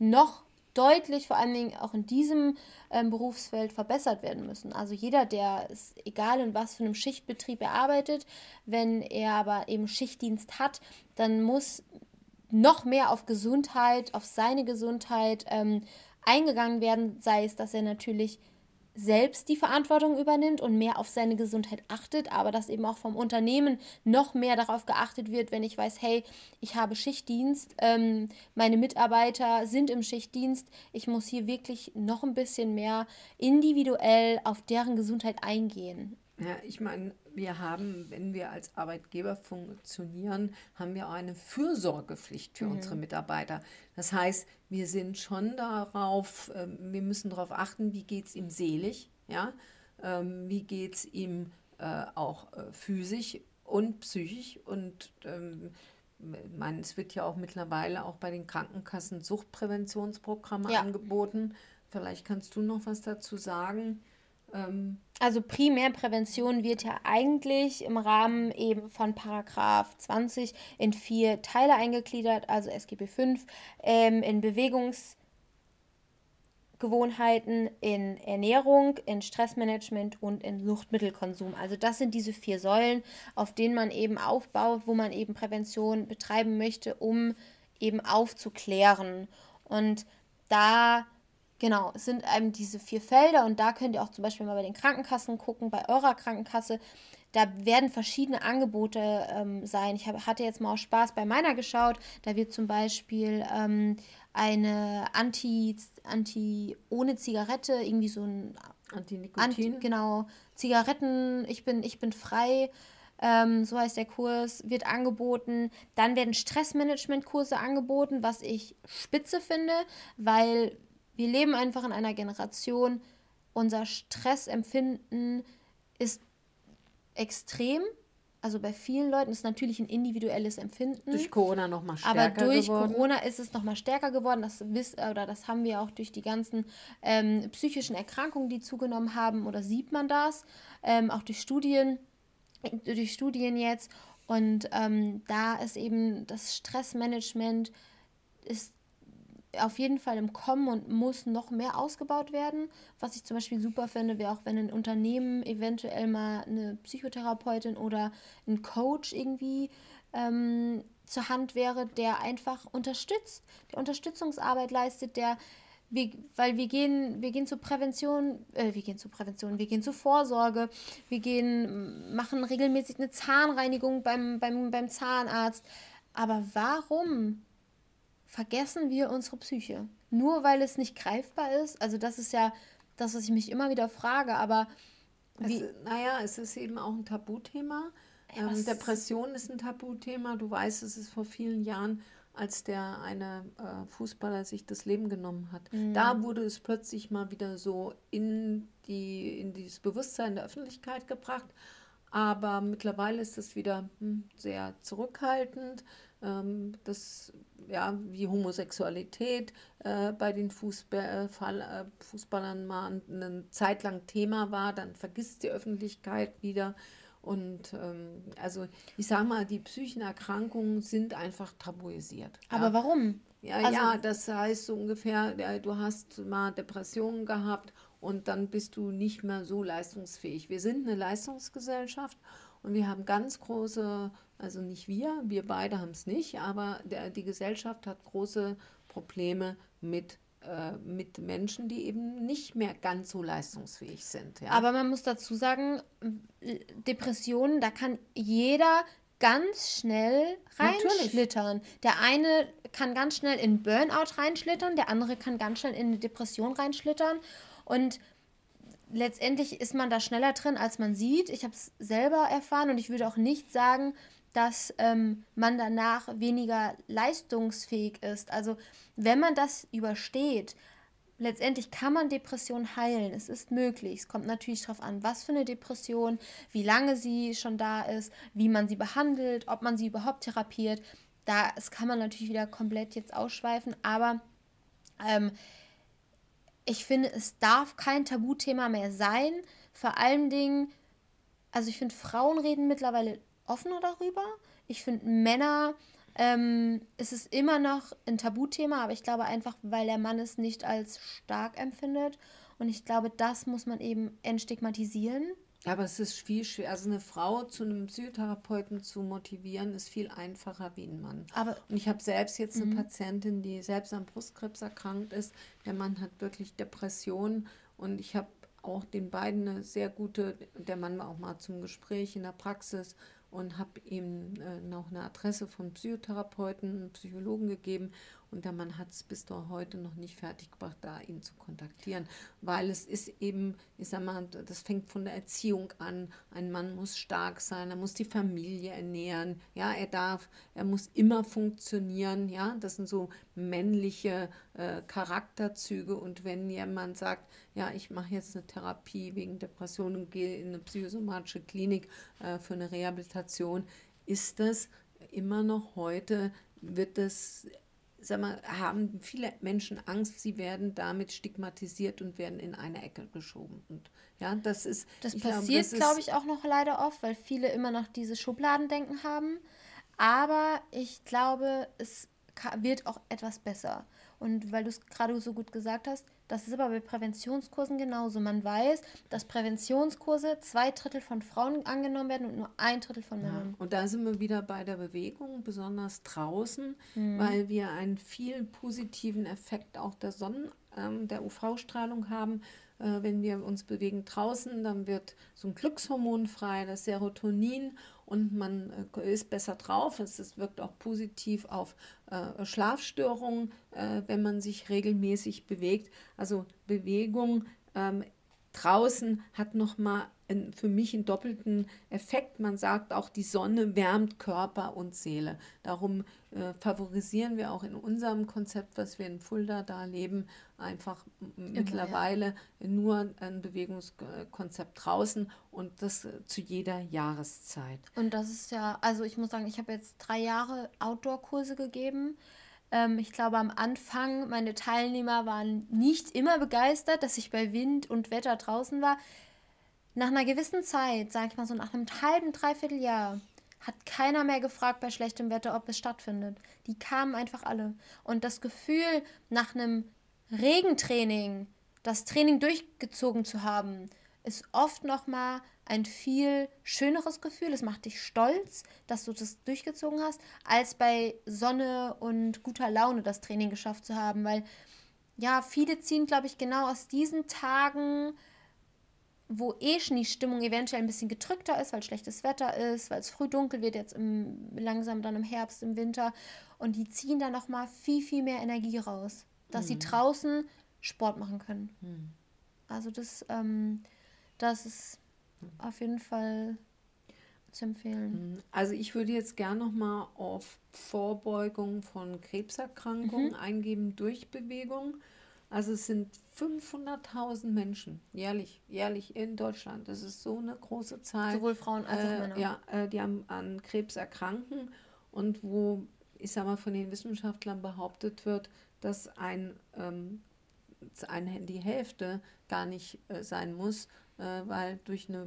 noch deutlich, vor allen Dingen auch in diesem ähm, Berufsfeld, verbessert werden müssen. Also jeder, der ist, egal in was für einem Schichtbetrieb er arbeitet, wenn er aber eben Schichtdienst hat, dann muss noch mehr auf Gesundheit, auf seine Gesundheit ähm, eingegangen werden, sei es, dass er natürlich selbst die Verantwortung übernimmt und mehr auf seine Gesundheit achtet, aber dass eben auch vom Unternehmen noch mehr darauf geachtet wird, wenn ich weiß, hey, ich habe Schichtdienst, ähm, meine Mitarbeiter sind im Schichtdienst, ich muss hier wirklich noch ein bisschen mehr individuell auf deren Gesundheit eingehen. Ja, ich meine, wir haben, wenn wir als Arbeitgeber funktionieren, haben wir auch eine Fürsorgepflicht für mhm. unsere Mitarbeiter. Das heißt, wir sind schon darauf, äh, wir müssen darauf achten, wie geht es ihm selig, ja? Ähm, wie geht es ihm äh, auch äh, physisch und psychisch. Und ähm, meine, es wird ja auch mittlerweile auch bei den Krankenkassen Suchtpräventionsprogramme ja. angeboten. Vielleicht kannst du noch was dazu sagen. Ähm, also Primärprävention wird ja eigentlich im Rahmen eben von Paragraph 20 in vier Teile eingegliedert, also SGB 5, ähm, in Bewegungsgewohnheiten, in Ernährung, in Stressmanagement und in Suchtmittelkonsum. Also das sind diese vier Säulen, auf denen man eben aufbaut, wo man eben Prävention betreiben möchte, um eben aufzuklären. Und da Genau, es sind eben diese vier Felder und da könnt ihr auch zum Beispiel mal bei den Krankenkassen gucken, bei eurer Krankenkasse. Da werden verschiedene Angebote ähm, sein. Ich hab, hatte jetzt mal auch Spaß bei meiner geschaut. Da wird zum Beispiel ähm, eine Anti, Anti ohne Zigarette, irgendwie so ein Anti-Nikotin. Anti, genau, Zigaretten, ich bin, ich bin frei. Ähm, so heißt der Kurs, wird angeboten. Dann werden Stressmanagement-Kurse angeboten, was ich spitze finde, weil wir leben einfach in einer Generation, unser Stressempfinden ist extrem. Also bei vielen Leuten ist natürlich ein individuelles Empfinden. Durch Corona nochmal stärker Aber durch geworden. Corona ist es nochmal stärker geworden. Das, oder das haben wir auch durch die ganzen ähm, psychischen Erkrankungen, die zugenommen haben. Oder sieht man das? Ähm, auch durch Studien, durch Studien jetzt. Und ähm, da ist eben das Stressmanagement ist auf jeden Fall im Kommen und muss noch mehr ausgebaut werden. Was ich zum Beispiel super finde, wäre auch, wenn ein Unternehmen eventuell mal eine Psychotherapeutin oder ein Coach irgendwie ähm, zur Hand wäre, der einfach unterstützt, der Unterstützungsarbeit leistet, der wir, weil wir gehen, wir gehen zur Prävention, äh, wir gehen zur Prävention, wir gehen zur Vorsorge, wir gehen, machen regelmäßig eine Zahnreinigung beim, beim, beim Zahnarzt. Aber warum vergessen wir unsere Psyche? Nur weil es nicht greifbar ist? Also das ist ja das, was ich mich immer wieder frage, aber wie, es, naja, es ist eben auch ein Tabuthema. Ja, ähm, Depression ist ein Tabuthema. Du weißt, es ist vor vielen Jahren als der eine äh, Fußballer sich das Leben genommen hat. Mhm. Da wurde es plötzlich mal wieder so in, die, in dieses Bewusstsein der Öffentlichkeit gebracht. Aber mittlerweile ist es wieder hm, sehr zurückhaltend. Ähm, das, ja, wie Homosexualität äh, bei den Fußball, äh, Fußballern mal eine Zeit lang Thema war, dann vergisst die Öffentlichkeit wieder. Und ähm, also ich sage mal, die psychischen Erkrankungen sind einfach tabuisiert. Aber ja. warum? Ja, also, ja, das heißt so ungefähr, ja, du hast mal Depressionen gehabt und dann bist du nicht mehr so leistungsfähig. Wir sind eine Leistungsgesellschaft und wir haben ganz große, also nicht wir, wir beide haben es nicht, aber der, die Gesellschaft hat große Probleme mit äh, mit Menschen, die eben nicht mehr ganz so leistungsfähig sind. Ja. Aber man muss dazu sagen, Depressionen, da kann jeder ganz schnell reinschlittern. Natürlich. Der eine kann ganz schnell in Burnout reinschlittern, der andere kann ganz schnell in eine Depression reinschlittern. Und letztendlich ist man da schneller drin, als man sieht. Ich habe es selber erfahren und ich würde auch nicht sagen, dass ähm, man danach weniger leistungsfähig ist. Also wenn man das übersteht, letztendlich kann man Depression heilen. Es ist möglich. Es kommt natürlich darauf an, was für eine Depression, wie lange sie schon da ist, wie man sie behandelt, ob man sie überhaupt therapiert. Da das kann man natürlich wieder komplett jetzt ausschweifen, aber ähm, ich finde, es darf kein Tabuthema mehr sein. Vor allen Dingen, also ich finde, Frauen reden mittlerweile offener darüber. Ich finde, Männer, ähm, es ist immer noch ein Tabuthema, aber ich glaube einfach, weil der Mann es nicht als stark empfindet. Und ich glaube, das muss man eben entstigmatisieren. Aber es ist viel schwer. Also eine Frau zu einem Psychotherapeuten zu motivieren, ist viel einfacher wie ein Mann. Aber und ich habe selbst jetzt eine mhm. Patientin, die selbst an Brustkrebs erkrankt ist. Der Mann hat wirklich Depressionen und ich habe auch den beiden eine sehr gute, der Mann war auch mal zum Gespräch in der Praxis und habe ihm äh, noch eine Adresse von Psychotherapeuten, Psychologen gegeben und der Mann hat es bis heute noch nicht fertiggebracht, da ihn zu kontaktieren, weil es ist eben, ich sag mal, das fängt von der Erziehung an. Ein Mann muss stark sein, er muss die Familie ernähren, ja, er darf, er muss immer funktionieren, ja, das sind so männliche äh, Charakterzüge. Und wenn jemand sagt, ja, ich mache jetzt eine Therapie wegen Depression und gehe in eine psychosomatische Klinik äh, für eine Rehabilitation, ist das immer noch heute, wird das sag mal, haben viele Menschen Angst, sie werden damit stigmatisiert und werden in eine Ecke geschoben. Und ja, das ist. Das passiert, glaube ich, auch noch leider oft, weil viele immer noch dieses Schubladendenken haben. Aber ich glaube, es wird auch etwas besser. Und weil du es gerade so gut gesagt hast, das ist aber bei Präventionskursen genauso. Man weiß, dass Präventionskurse zwei Drittel von Frauen angenommen werden und nur ein Drittel von Männern. Ja, und da sind wir wieder bei der Bewegung, besonders draußen, mhm. weil wir einen viel positiven Effekt auch der Sonnen, ähm, der UV-Strahlung haben. Äh, wenn wir uns bewegen draußen, dann wird so ein Glückshormon frei, das Serotonin und man äh, ist besser drauf. Es, wirkt auch positiv auf äh, Schlafstörungen, äh, wenn man sich regelmäßig bewegt. Also Bewegung ähm, draußen hat nochmal für mich einen doppelten Effekt. Man sagt auch, die Sonne wärmt Körper und Seele. Darum äh, favorisieren wir auch in unserem Konzept, was wir in Fulda da leben, einfach Immer, mittlerweile ja. nur ein Bewegungskonzept draußen und das zu jeder Jahreszeit. Und das ist ja, also ich muss sagen, ich habe jetzt drei Jahre Outdoor-Kurse gegeben. Ähm, ich glaube, am Anfang, meine Teilnehmer waren nicht immer begeistert, dass ich bei Wind und Wetter draußen war. Nach einer gewissen Zeit, sage ich mal so nach einem halben, dreiviertel Jahr, hat keiner mehr gefragt bei schlechtem Wetter, ob es stattfindet. Die kamen einfach alle. Und das Gefühl, nach einem Regentraining das Training durchgezogen zu haben, ist oft noch mal ein viel schöneres Gefühl. Es macht dich stolz, dass du das durchgezogen hast, als bei Sonne und guter Laune das Training geschafft zu haben, weil ja, viele ziehen, glaube ich, genau aus diesen Tagen, wo eh schon die Stimmung eventuell ein bisschen gedrückter ist, weil schlechtes Wetter ist, weil es früh dunkel wird, jetzt im, langsam dann im Herbst, im Winter. Und die ziehen dann nochmal viel, viel mehr Energie raus, dass mhm. sie draußen Sport machen können. Mhm. Also das, ähm, das ist auf jeden Fall zu empfehlen. Mhm. Also ich würde jetzt gerne nochmal auf Vorbeugung von Krebserkrankungen mhm. eingeben durch Bewegung. Also es sind 500.000 Menschen jährlich, jährlich in Deutschland. Das ist so eine große Zahl. Sowohl Frauen als auch äh, Männer. Ja, äh, die an, an Krebs erkranken und wo, ich sag mal, von den Wissenschaftlern behauptet wird, dass ein, ähm, ein die Hälfte gar nicht äh, sein muss, äh, weil durch eine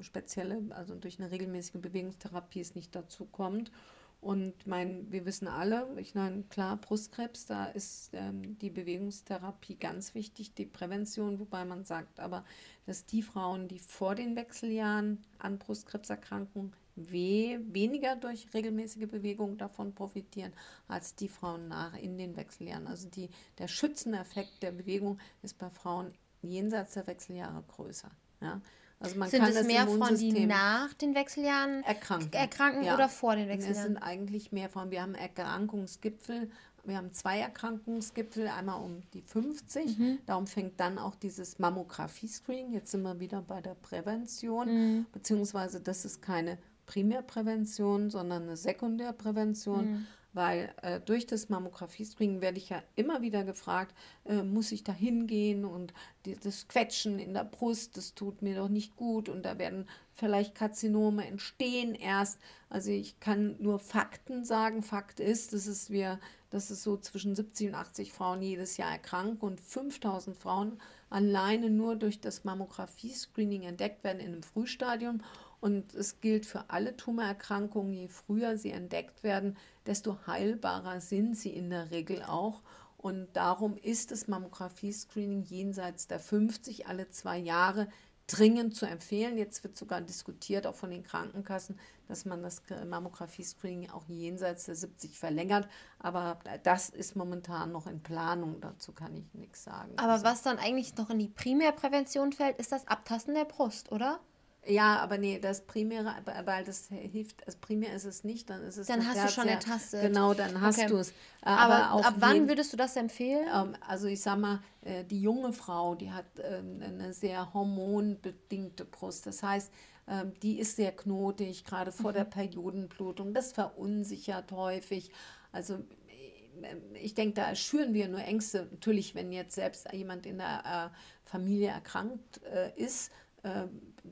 spezielle, also durch eine regelmäßige Bewegungstherapie es nicht dazu kommt. Und mein, wir wissen alle, ich meine, klar, Brustkrebs, da ist ähm, die Bewegungstherapie ganz wichtig, die Prävention, wobei man sagt aber, dass die Frauen, die vor den Wechseljahren an Brustkrebs erkranken, weh, weniger durch regelmäßige Bewegung davon profitieren, als die Frauen nach in den Wechseljahren. Also die, der schützende Effekt der Bewegung ist bei Frauen jenseits der Wechseljahre größer. Ja? Also man Sind kann es mehr Frauen, die nach den Wechseljahren erkranken, erkranken ja. oder vor den Wechseljahren? Es sind eigentlich mehr Frauen. Wir haben Erkrankungsgipfel. Wir haben zwei Erkrankungsgipfel, einmal um die 50. Mhm. Darum fängt dann auch dieses Mammographie-Screening. Jetzt sind wir wieder bei der Prävention, mhm. beziehungsweise das ist keine Primärprävention, sondern eine Sekundärprävention. Mhm weil äh, durch das Mammographie-Screening werde ich ja immer wieder gefragt, äh, muss ich da hingehen und die, das Quetschen in der Brust, das tut mir doch nicht gut und da werden vielleicht Karzinome entstehen erst. Also ich kann nur Fakten sagen. Fakt ist, dass es wir, dass es so zwischen 70 und 80 Frauen jedes Jahr erkranken und 5000 Frauen alleine nur durch das Mammographie-Screening entdeckt werden in einem Frühstadium. Und es gilt für alle Tumorerkrankungen, je früher sie entdeckt werden, desto heilbarer sind sie in der Regel auch. Und darum ist das Mammographie-Screening jenseits der 50 alle zwei Jahre dringend zu empfehlen. Jetzt wird sogar diskutiert, auch von den Krankenkassen, dass man das Mammographie-Screening auch jenseits der 70 verlängert. Aber das ist momentan noch in Planung. Dazu kann ich nichts sagen. Aber also, was dann eigentlich noch in die Primärprävention fällt, ist das Abtasten der Brust, oder? Ja, aber nee, das Primäre, weil das hilft, also primär ist es nicht, dann ist es. Dann hast du schon ertastet. Genau, dann hast okay. du es. Aber, aber ab wann jeden, würdest du das empfehlen? Ähm, also ich sag mal, äh, die junge Frau, die hat ähm, eine sehr hormonbedingte Brust. Das heißt, ähm, die ist sehr knotig, gerade vor mhm. der Periodenblutung. Das verunsichert häufig. Also äh, ich denke, da schüren wir nur Ängste. Natürlich, wenn jetzt selbst jemand in der äh, Familie erkrankt ist, äh,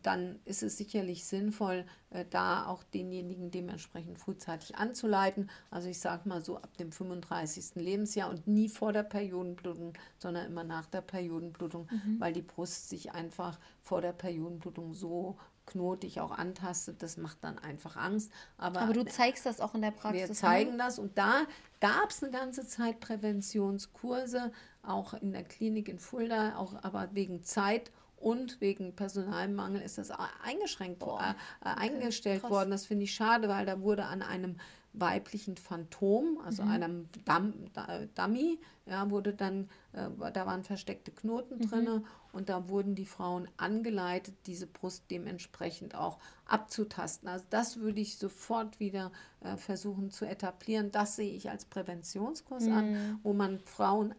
dann ist es sicherlich sinnvoll, äh, da auch denjenigen dementsprechend frühzeitig anzuleiten. Also ich sage mal so ab dem 35. Lebensjahr und nie vor der Periodenblutung, sondern immer nach der Periodenblutung, mhm. weil die Brust sich einfach vor der Periodenblutung so knotig auch antastet, das macht dann einfach Angst. Aber, Aber du zeigst das auch in der Praxis. Wir ne? zeigen ne? das und da gab es eine ganze Zeit Präventionskurse, auch in der Klinik in Fulda, auch aber wegen Zeit und wegen Personalmangel ist das eingeschränkt, oh, äh, eingestellt krass. worden. Das finde ich schade, weil da wurde an einem weiblichen Phantom, also mhm. einem Dam, Dummy, ja, wurde dann, äh, da waren versteckte Knoten mhm. drin und da wurden die Frauen angeleitet, diese Brust dementsprechend auch abzutasten. Also das würde ich sofort wieder äh, versuchen zu etablieren. Das sehe ich als Präventionskurs mhm. an, wo man Frauen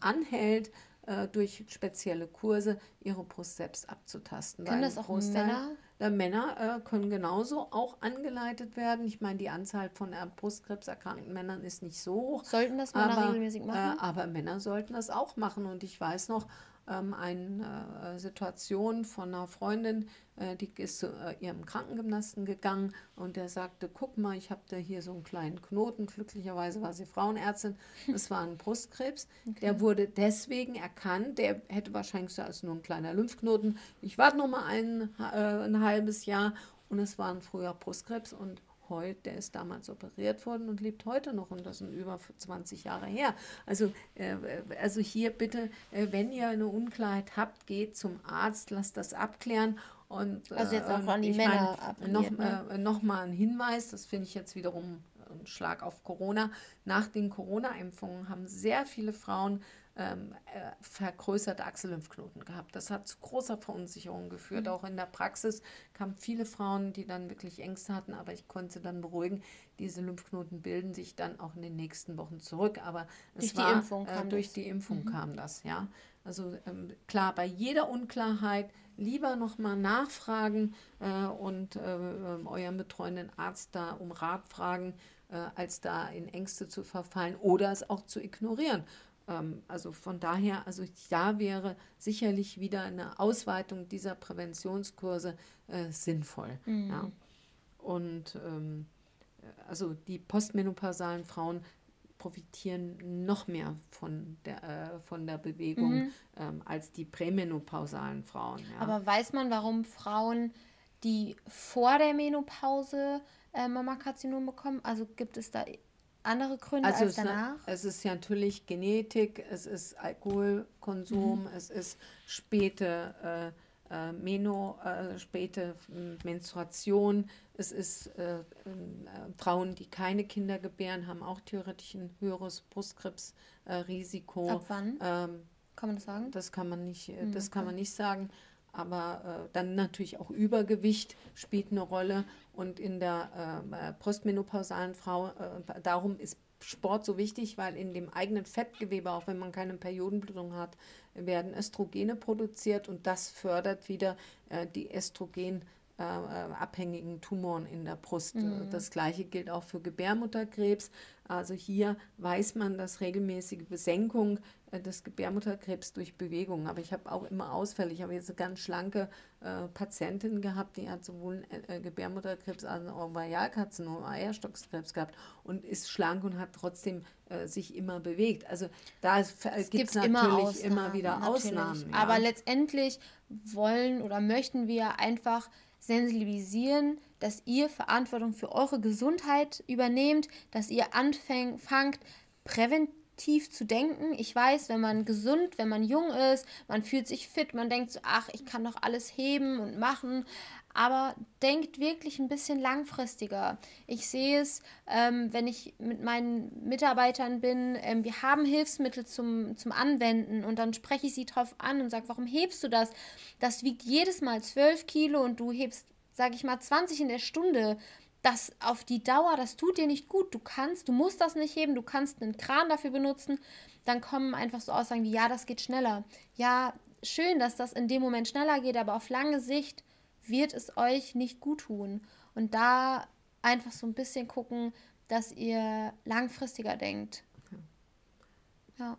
anhält, äh, durch spezielle Kurse ihre Brust selbst abzutasten. Können das auch Großteil, Männer? Äh, Männer äh, können genauso auch angeleitet werden. Ich meine, die Anzahl von äh, Brustkrebserkrankten Männern ist nicht so hoch. Sollten das Männer aber, regelmäßig machen? Äh, aber Männer sollten das auch machen. Und ich weiß noch, ähm, eine äh, Situation von einer Freundin, äh, die ist zu äh, ihrem Krankengymnasten gegangen und der sagte, guck mal, ich habe da hier so einen kleinen Knoten. Glücklicherweise war sie Frauenärztin. Das war ein Brustkrebs. Okay. Der wurde deswegen erkannt. Der hätte wahrscheinlich so als nur ein kleiner Lymphknoten. Ich warte noch mal ein, äh, ein halbes Jahr und es war ein früher Brustkrebs und heute, der ist damals operiert worden und lebt heute noch und das sind über 20 Jahre her. Also, äh, also hier bitte, äh, wenn ihr eine Unklarheit habt, geht zum Arzt, lasst das abklären. Und, also jetzt auch an die Männer mein, noch, ne? äh, noch mal ein Hinweis, das finde ich jetzt wiederum ein Schlag auf Corona. Nach den Corona-Impfungen haben sehr viele Frauen ähm, äh, vergrößerte Achsellymphknoten gehabt. Das hat zu großer Verunsicherung geführt. Mhm. Auch in der Praxis kamen viele Frauen, die dann wirklich Ängste hatten, aber ich konnte sie dann beruhigen. Diese Lymphknoten bilden sich dann auch in den nächsten Wochen zurück. Aber es durch war, die Impfung äh, durch das. die Impfung mhm. kam das, ja. Also ähm, klar, bei jeder Unklarheit lieber nochmal nachfragen äh, und äh, ähm, euren betreuenden Arzt da um Rat fragen, äh, als da in Ängste zu verfallen oder es auch zu ignorieren. Ähm, also von daher, also da wäre sicherlich wieder eine Ausweitung dieser Präventionskurse äh, sinnvoll. Mhm. Ja. Und ähm, also die postmenopausalen Frauen profitieren noch mehr von der, äh, von der Bewegung mhm. ähm, als die prämenopausalen Frauen. Ja. Aber weiß man, warum Frauen, die vor der Menopause äh, Mammakarzinom bekommen, also gibt es da andere Gründe also als danach? Es, ist ja natürlich Genetik, es ist Alkoholkonsum, mhm. es ist späte äh, äh, Meno, äh, späte Menstruation. Es ist äh, äh, Frauen, die keine Kinder gebären, haben auch theoretisch ein höheres Brustkrebsrisiko. Ab wann? Ähm, kann man das sagen? Das kann man nicht, mhm, das kann man nicht sagen. Aber äh, dann natürlich auch Übergewicht spielt eine Rolle. Und in der äh, postmenopausalen Frau, äh, darum ist Sport so wichtig, weil in dem eigenen Fettgewebe, auch wenn man keine Periodenblutung hat, werden Östrogene produziert und das fördert wieder äh, die Östrogen äh, abhängigen Tumoren in der Brust. Mhm. Das gleiche gilt auch für Gebärmutterkrebs. Also hier weiß man, dass regelmäßige Besenkung äh, des Gebärmutterkrebs durch Bewegung. Aber ich habe auch immer Ausfälle. Ich habe jetzt eine ganz schlanke äh, Patientin gehabt, die hat sowohl äh, Gebärmutterkrebs als auch Ovarialkarzinom, Eierstockskrebs gehabt und ist schlank und hat trotzdem äh, sich immer bewegt. Also da gibt es natürlich immer, immer wieder natürlich. Ausnahmen. Ja. Aber letztendlich wollen oder möchten wir einfach sensibilisieren, dass ihr Verantwortung für eure Gesundheit übernehmt, dass ihr anfangt, präventiv zu denken. Ich weiß, wenn man gesund, wenn man jung ist, man fühlt sich fit, man denkt so, ach, ich kann doch alles heben und machen, aber denkt wirklich ein bisschen langfristiger. Ich sehe es, ähm, wenn ich mit meinen Mitarbeitern bin, ähm, wir haben Hilfsmittel zum, zum Anwenden und dann spreche ich sie drauf an und sage, warum hebst du das? Das wiegt jedes Mal 12 Kilo und du hebst, sage ich mal, 20 in der Stunde. Das auf die Dauer, das tut dir nicht gut. Du kannst, du musst das nicht heben, du kannst einen Kran dafür benutzen. Dann kommen einfach so Aussagen wie, ja, das geht schneller. Ja, schön, dass das in dem Moment schneller geht, aber auf lange Sicht wird es euch nicht gut tun. Und da einfach so ein bisschen gucken, dass ihr langfristiger denkt. Ja.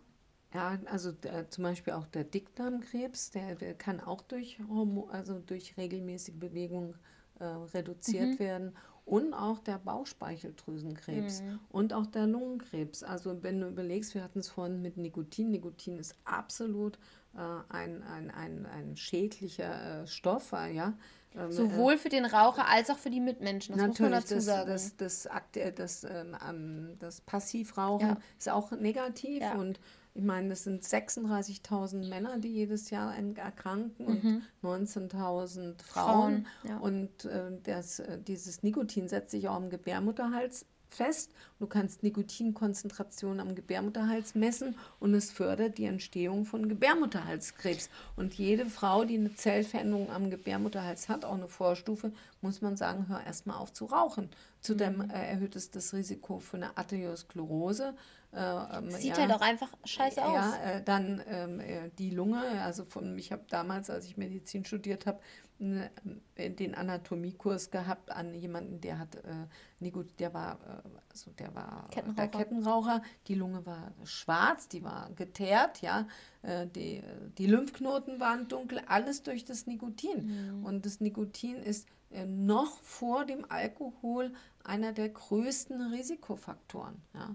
Ja, also der, zum Beispiel auch der Dickdarmkrebs, der, der kann auch durch, Hormo, also durch regelmäßige Bewegung äh, reduziert mhm. werden. Und auch der Bauchspeicheldrüsenkrebs mhm. und auch der Lungenkrebs. Also wenn du überlegst, wir hatten es vorhin mit Nikotin. Nikotin ist absolut äh, ein, ein, ein, ein schädlicher äh, Stoff, äh, ja. Ähm, Sowohl für den Raucher als auch für die Mitmenschen. Das muss man dazu das, sagen. Das, das, das, das, ähm, das Passivrauchen ja. ist auch negativ ja. und ich meine, das sind 36.000 Männer, die jedes Jahr erkranken mhm. und 19.000 Frauen. Frauen ja. Und äh, das, dieses Nikotin setzt sich auch im Gebärmutterhals fest. Du kannst Nikotinkonzentration am Gebärmutterhals messen und es fördert die Entstehung von Gebärmutterhalskrebs. Und jede Frau, die eine Zellveränderung am Gebärmutterhals hat, auch eine Vorstufe, muss man sagen, hör erstmal auf zu rauchen. Zudem mhm. äh, erhöht es das Risiko für eine Arteriosklerose. Äh, ähm, Sieht ja, halt auch einfach scheiße aus. Ja, äh, dann ähm, äh, die Lunge. Also von, ich habe damals, als ich Medizin studiert habe, Ne, äh, den Anatomiekurs gehabt an jemanden, der hat äh, gut, der war äh, also der war Kettenraucher. der Kettenraucher, die Lunge war schwarz, die war geteert, ja, äh, die, die Lymphknoten waren dunkel, alles durch das Nikotin. Mhm. Und das Nikotin ist noch vor dem Alkohol einer der größten Risikofaktoren, ja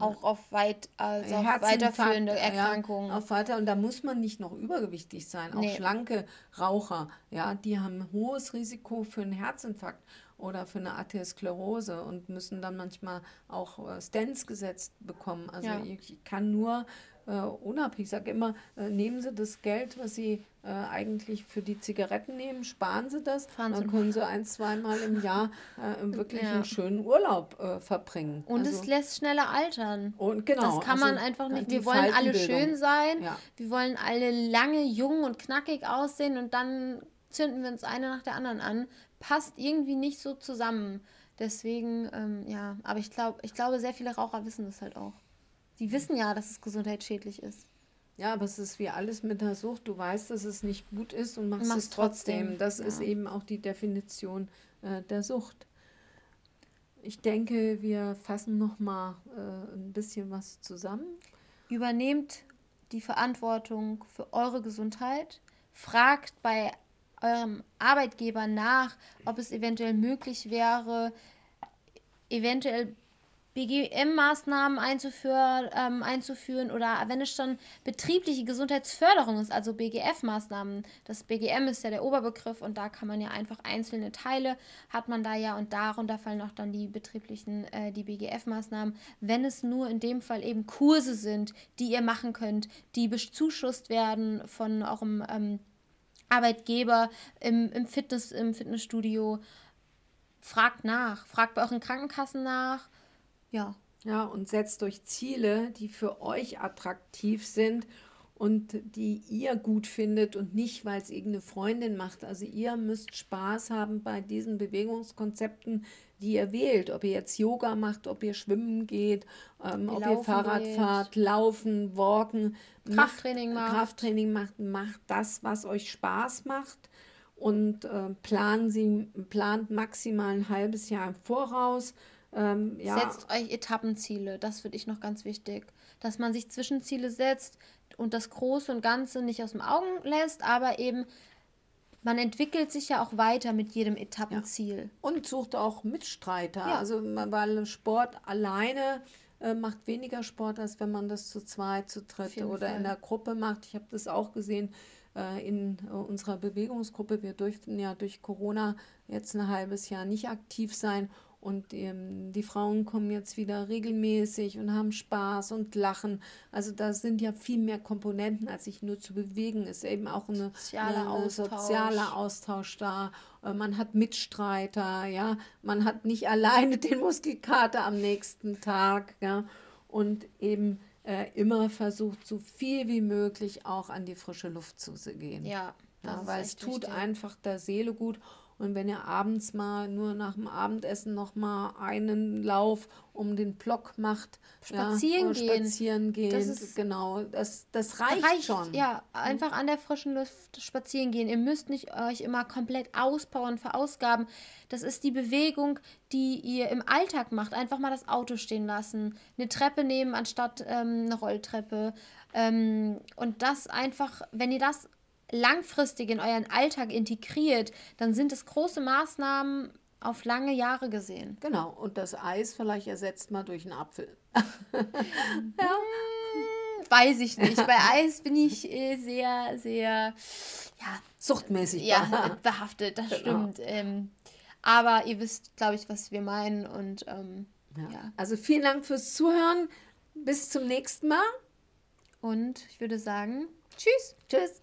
auch auf weit, also auf weiterführende Erkrankungen. Ja, auf weiter und da muss man nicht noch übergewichtig sein. Auch nee. schlanke Raucher, ja, die haben ein hohes Risiko für einen Herzinfarkt. oder für eine Arteriosklerose und müssen dann manchmal auch äh, Stents gesetzt bekommen. Also Ja. ich kann nur äh, unabhängig, ich sage immer, äh, nehmen Sie das Geld, was Sie äh, eigentlich für die Zigaretten nehmen, sparen Sie das, Fahren dann können Sie ein, zweimal im Jahr äh, wirklich Ja. einen schönen Urlaub äh, verbringen. Und also, es lässt schneller altern. und genau, das kann man also, einfach äh, nicht. Wir wollen alle schön sein. Ja. Wir wollen alle lange, jung und knackig aussehen und dann zünden wir uns eine nach der anderen an. Passt irgendwie nicht so zusammen. Deswegen, ähm, ja, aber ich glaube, ich glaube, sehr viele Raucher wissen das halt auch. Die wissen ja, dass es gesundheitsschädlich ist. Ja, aber es ist wie alles mit der Sucht. Du weißt, dass es nicht gut ist und machst, Machst es trotzdem. trotzdem, Das ja. ist eben auch die Definition äh, der Sucht. Ich denke, wir fassen noch mal äh, ein bisschen was zusammen. Übernehmt die Verantwortung für eure Gesundheit. Fragt bei eurem Arbeitgeber nach, ob es eventuell möglich wäre, eventuell BGM-Maßnahmen einzuführen, ähm, einzuführen oder wenn es schon betriebliche Gesundheitsförderung ist, also BGF-Maßnahmen. Das BGM ist ja der Oberbegriff und da kann man ja einfach einzelne Teile hat man da ja und darunter fallen auch dann die betrieblichen, äh, die BGF-Maßnahmen. Wenn es nur in dem Fall eben Kurse sind, die ihr machen könnt, die bezuschusst werden von eurem ähm, Arbeitgeber im, im, Fitness, im Fitnessstudio, fragt nach, fragt bei euren Krankenkassen nach. Ja, Ja, und setzt euch Ziele, die für euch attraktiv sind und die ihr gut findet und nicht, weil es irgendeine Freundin macht. Also ihr müsst Spaß haben bei diesen Bewegungskonzepten, die ihr wählt. Ob ihr jetzt Yoga macht, ob ihr schwimmen geht, ähm, Ihr ob ihr Fahrrad geht. fahrt, laufen, walken. Krafttraining macht. macht. Krafttraining macht, macht das, was euch Spaß macht. Und äh, planen Sie, plant maximal ein halbes Jahr im Voraus. Ähm, ja, setzt euch Etappenziele. Das finde ich noch ganz wichtig. Dass man sich Zwischenziele setzt und das Große und Ganze nicht aus dem Augen lässt, aber eben man entwickelt sich ja auch weiter mit jedem Etappenziel. Und sucht auch Mitstreiter. Ja. Also weil Sport alleine äh, macht weniger Sport, als wenn man das zu zweit, zu dritt oder Fall. in der Gruppe macht. Ich habe das auch gesehen äh, in äh, unserer Bewegungsgruppe. Wir durften ja durch Corona jetzt ein halbes Jahr nicht aktiv sein. Und ähm, die Frauen kommen jetzt wieder regelmäßig und haben Spaß und lachen. Also da sind ja viel mehr Komponenten, als sich nur zu bewegen. Ist eben auch eine, Sozialer eine, Austausch. sozialer Austausch da. Äh, Man hat Mitstreiter, ja. Man hat nicht alleine den Muskelkater am nächsten Tag, ja. Und eben äh, immer versucht, so viel wie möglich auch an die frische Luft zu gehen. Ja, Ja, weil es tut wichtig. einfach der Seele gut. Und wenn ihr abends mal nur nach dem Abendessen noch mal einen Lauf um den Block macht, Spazieren ja, gehen. spazieren gehen, Das ist- genau, das, das reicht, Reicht, schon. ja, einfach an der frischen Luft spazieren gehen. Ihr müsst nicht euch immer komplett auspowern, verausgaben. Das ist die Bewegung, die ihr im Alltag macht. Einfach mal das Auto stehen lassen, eine Treppe nehmen anstatt ähm, eine Rolltreppe. Ähm, und das einfach, wenn ihr das langfristig in euren Alltag integriert, dann sind es große Maßnahmen auf lange Jahre gesehen. Genau, und das Eis vielleicht ersetzt mal durch einen Apfel. Weiß ich nicht. Bei Eis bin ich äh, sehr, sehr, ja, Suchtmäßig. ja, behaftet, das Genau. stimmt. Ähm, aber ihr wisst, glaube ich, was wir meinen und ähm, Ja. ja. Also vielen Dank fürs Zuhören. Bis zum nächsten Mal. Und ich würde sagen, tschüss. Tschüss.